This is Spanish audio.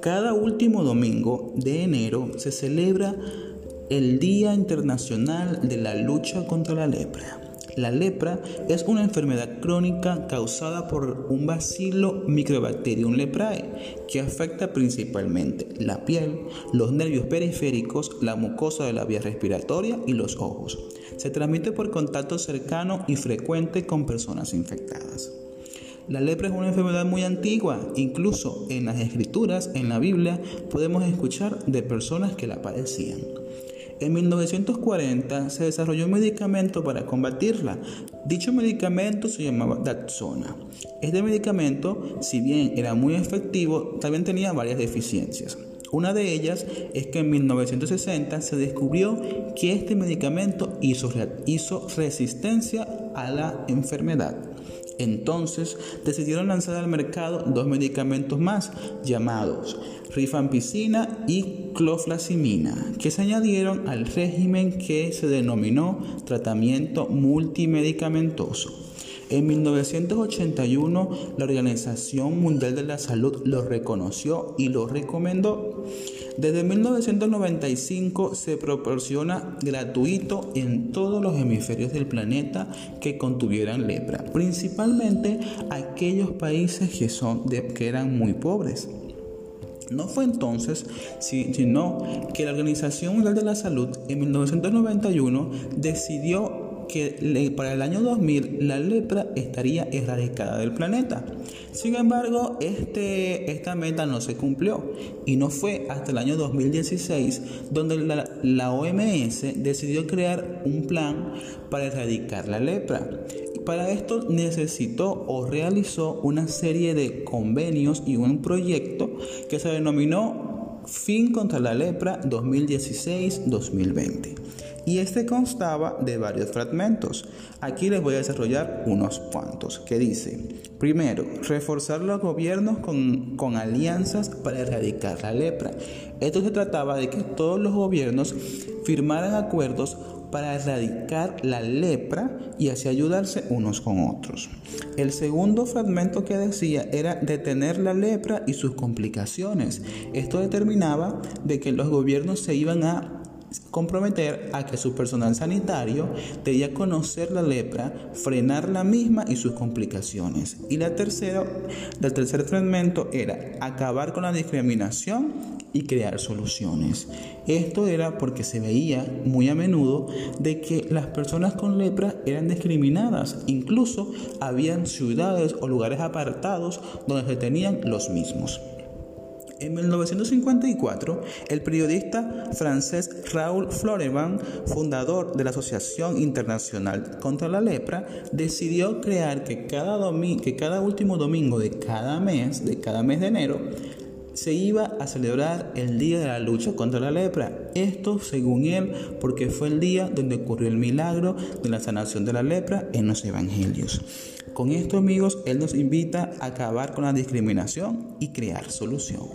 Cada último domingo de enero se celebra el Día Internacional de la Lucha contra la Lepra. La lepra es una enfermedad crónica causada por un bacilo Microbacterium leprae que afecta principalmente la piel, los nervios periféricos, la mucosa de la vía respiratoria y los ojos. Se transmite por contacto cercano y frecuente con personas infectadas. La lepra es una enfermedad muy antigua, incluso en las escrituras, en la Biblia, podemos escuchar de personas que la padecían. En 1940 se desarrolló un medicamento para combatirla. Dicho medicamento se llamaba Daxona. Este medicamento, si bien era muy efectivo, también tenía varias deficiencias. Una de ellas es que en 1960 se descubrió que este medicamento hizo, resistencia a la enfermedad. Entonces decidieron lanzar al mercado dos medicamentos más llamados rifampicina y cloflasimina, que se añadieron al régimen que se denominó tratamiento multimedicamentoso. En 1981 la Organización Mundial de la Salud lo reconoció y lo recomendó. Desde 1995 se proporciona gratuito en todos los hemisferios del planeta que contuvieran lepra, principalmente aquellos países que, son que eran muy pobres. No fue entonces, sino que la Organización Mundial de la Salud en 1991 decidió que para el año 2000 la lepra estaría erradicada del planeta. Sin embargo, este, esta meta no se cumplió y no fue hasta el año 2016 donde la, la OMS decidió crear un plan para erradicar la lepra. Para esto necesitó o realizó una serie de convenios y un proyecto que se denominó Fin contra la lepra 2016-2020 y este constaba de varios fragmentos. Aquí les voy a desarrollar unos cuantos, que dice, primero, reforzar los gobiernos con, con alianzas para erradicar la lepra. Esto se trataba de que todos los gobiernos firmaran acuerdos para erradicar la lepra y así ayudarse unos con otros. El segundo fragmento que decía era detener la lepra y sus complicaciones. Esto determinaba de que los gobiernos se iban a comprometer a que su personal sanitario debía conocer la lepra, frenar la misma y sus complicaciones. Y la tercera, el tercer fragmento era acabar con la discriminación y crear soluciones. Esto era porque se veía muy a menudo de que las personas con lepra eran discriminadas. Incluso habían ciudades o lugares apartados donde se tenían los mismos. En 1954, el periodista francés Raoul Floreban, fundador de la Asociación Internacional contra la Lepra, decidió crear que cada último domingo de cada mes, de cada mes de enero, se iba a celebrar el Día de la Lucha contra la Lepra. Esto, según él, porque fue el día donde ocurrió el milagro de la sanación de la lepra en los Evangelios. Con esto, amigos, él nos invita a acabar con la discriminación y crear solución.